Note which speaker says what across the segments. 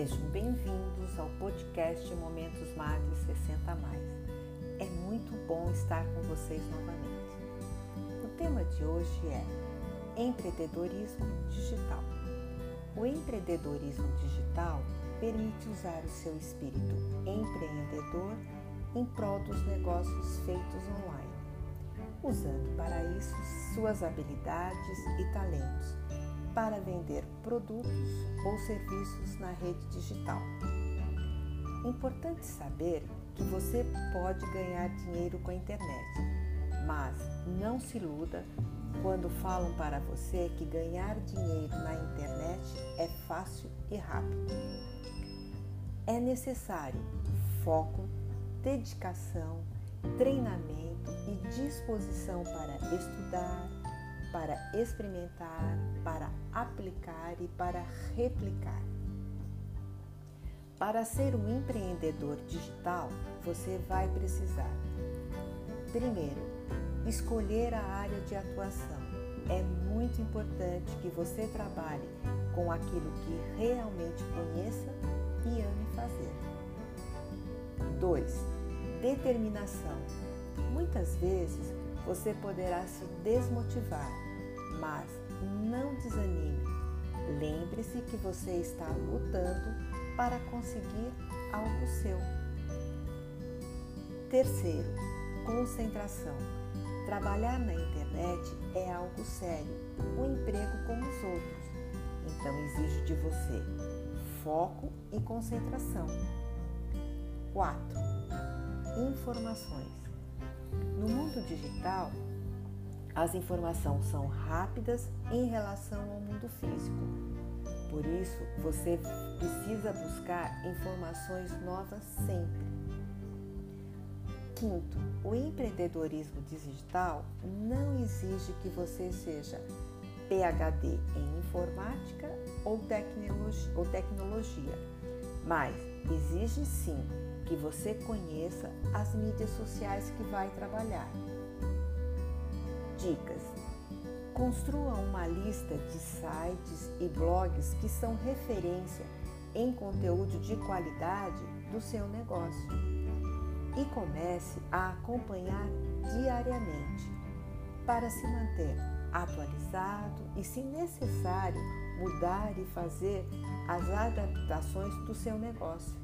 Speaker 1: Sejam bem-vindos ao podcast Momentos Mades 60 Mais. É muito bom estar com vocês novamente. O tema de hoje é empreendedorismo digital. O empreendedorismo digital permite usar o seu espírito empreendedor em prol dos negócios feitos online, usando para isso suas habilidades e talentos para vender produtos ou serviços na rede digital. Importante saber que você pode ganhar dinheiro com a internet, mas não se iluda quando falam para você que ganhar dinheiro na internet é fácil e rápido. É necessário foco, dedicação, treinamento e disposição para estudar, para experimentar, para aplicar e para replicar. Para ser um empreendedor digital, você vai precisar, primeiro, escolher a área de atuação. É muito importante que você trabalhe com aquilo que realmente conheça e ame fazer. 2. Determinação. Muitas vezes você poderá se desmotivar, mas não desanime. Lembre-se que você está lutando para conseguir algo seu. Terceiro, concentração. Trabalhar na internet é algo sério, um emprego como os outros. Então exige de você foco e concentração. 4. Informações. No mundo digital, as informações são rápidas em relação ao mundo físico. Por isso, você precisa buscar informações novas sempre. Quinto, o empreendedorismo digital não exige que você seja PhD em informática ou tecnologia, mas exige sim que você conheça as mídias sociais que vai trabalhar. Dicas: Construa uma lista de sites e blogs que são referência em conteúdo de qualidade do seu negócio e comece a acompanhar diariamente para se manter atualizado e, se necessário, mudar e fazer as adaptações do seu negócio.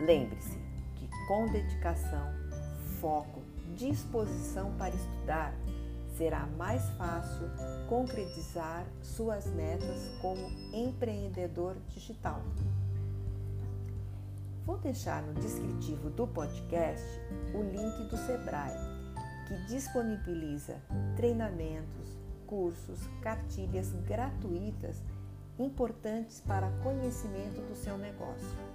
Speaker 1: Lembre-se que com dedicação, foco, disposição para estudar, será mais fácil concretizar suas metas como empreendedor digital. Vou deixar no descritivo do podcast o link do Sebrae, que disponibiliza treinamentos, cursos, cartilhas gratuitas importantes para conhecimento do seu negócio.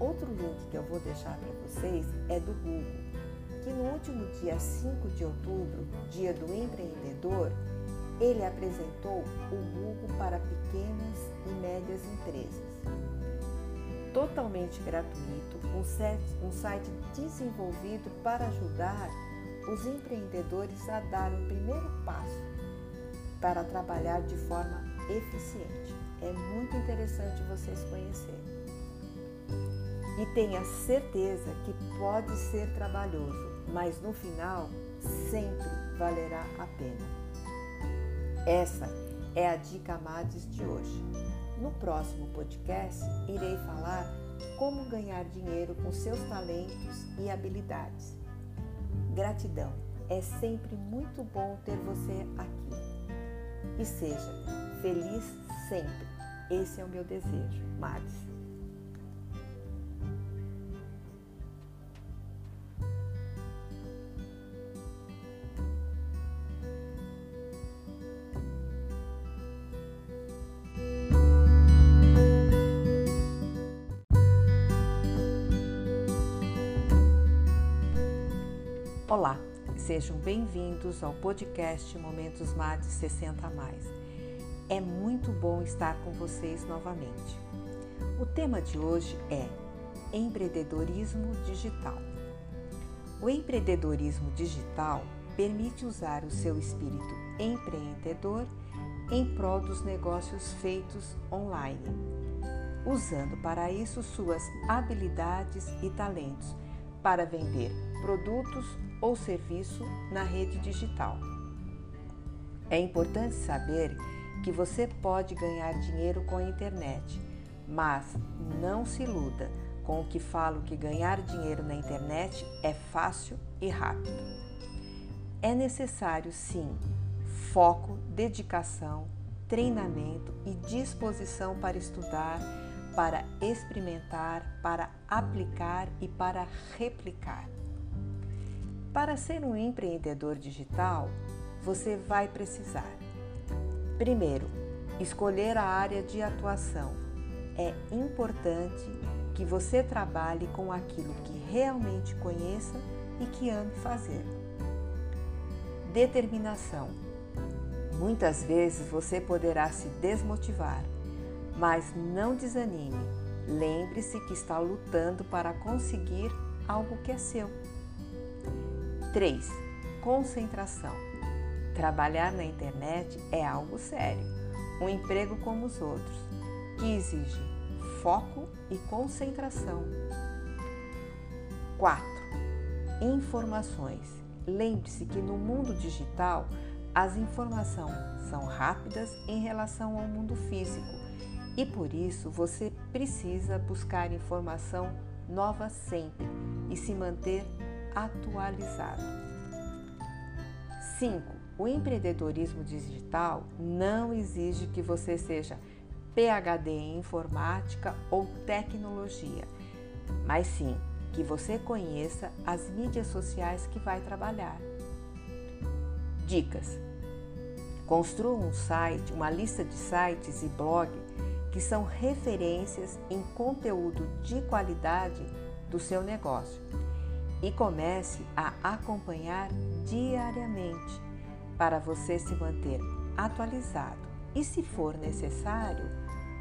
Speaker 1: Outro link que eu vou deixar para vocês é do Google, que no último dia 5 de outubro, dia do empreendedor, ele apresentou o Google para pequenas e médias empresas. Totalmente gratuito, um site desenvolvido para ajudar os empreendedores a dar o primeiro passo para trabalhar de forma eficiente. É muito interessante vocês conhecerem e tenha certeza que pode ser trabalhoso, mas no final sempre valerá a pena. Essa é a dica Amades de hoje. No próximo podcast, irei falar como ganhar dinheiro com seus talentos e habilidades. Gratidão, é sempre muito bom ter você aqui. E seja feliz sempre. Esse é o meu desejo, Mads. Olá, sejam bem-vindos ao podcast Momentos MAD 60 Mais. É muito bom estar com vocês novamente. O tema de hoje é empreendedorismo digital. O empreendedorismo digital permite usar o seu espírito empreendedor em prol dos negócios feitos online, usando para isso suas habilidades e talentos para vender produtos ou serviço na rede digital. É importante saber que você pode ganhar dinheiro com a internet, mas não se iluda com o que falo que ganhar dinheiro na internet é fácil e rápido. É necessário sim foco, dedicação, treinamento e disposição para estudar, para experimentar, para aplicar e para replicar. Para ser um empreendedor digital, você vai precisar, primeiro, escolher a área de atuação. É importante que você trabalhe com aquilo que realmente conheça e que ame fazer. Determinação. Muitas vezes você poderá se desmotivar, mas não desanime. Lembre-se que está lutando para conseguir algo que é seu. 3. Concentração. Trabalhar na internet é algo sério, um emprego como os outros, que exige foco e concentração. 4. Informações. Lembre-se que no mundo digital as informações são rápidas em relação ao mundo físico e por isso você precisa buscar informação nova sempre e se manter atualizado. 5. O empreendedorismo digital não exige que você seja PhD em informática ou tecnologia, mas sim que você conheça as mídias sociais que vai trabalhar. Dicas: Construa um site, uma lista de sites e blog que são referências em conteúdo de qualidade do seu negócio e comece a acompanhar diariamente para você se manter atualizado e, se for necessário,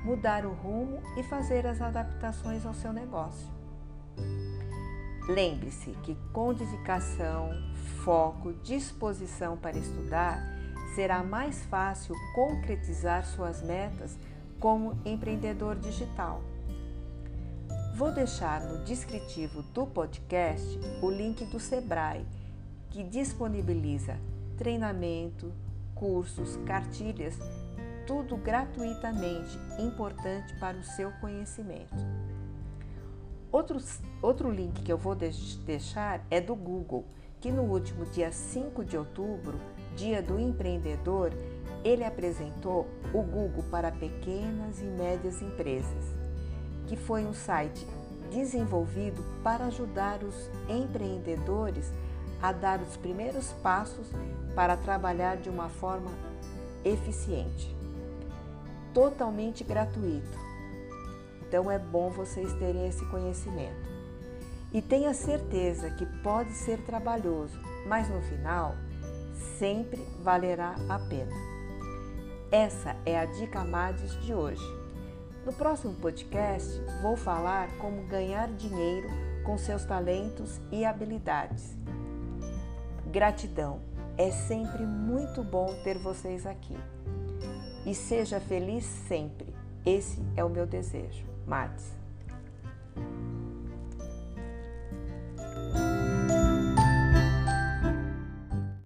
Speaker 1: mudar o rumo e fazer as adaptações ao seu negócio. Lembre-se que com dedicação, foco, disposição para estudar, será mais fácil concretizar suas metas como empreendedor digital. Vou deixar no descritivo do podcast o link do Sebrae, que disponibiliza treinamento, cursos, cartilhas, tudo gratuitamente, importante para o seu conhecimento. Outro, outro link que eu vou deixar é do Google, que no último dia 5 de outubro, dia do empreendedor, ele apresentou o Google para pequenas e médias empresas, que foi um site desenvolvido para ajudar os empreendedores a dar os primeiros passos para trabalhar de uma forma eficiente. Totalmente gratuito. Então é bom vocês terem esse conhecimento. E tenha certeza que pode ser trabalhoso, mas no final sempre valerá a pena. Essa é a dica Mades de hoje. No próximo podcast, vou falar como ganhar dinheiro com seus talentos e habilidades. Gratidão. É sempre muito bom ter vocês aqui. E seja feliz sempre. Esse é o meu desejo. Mates.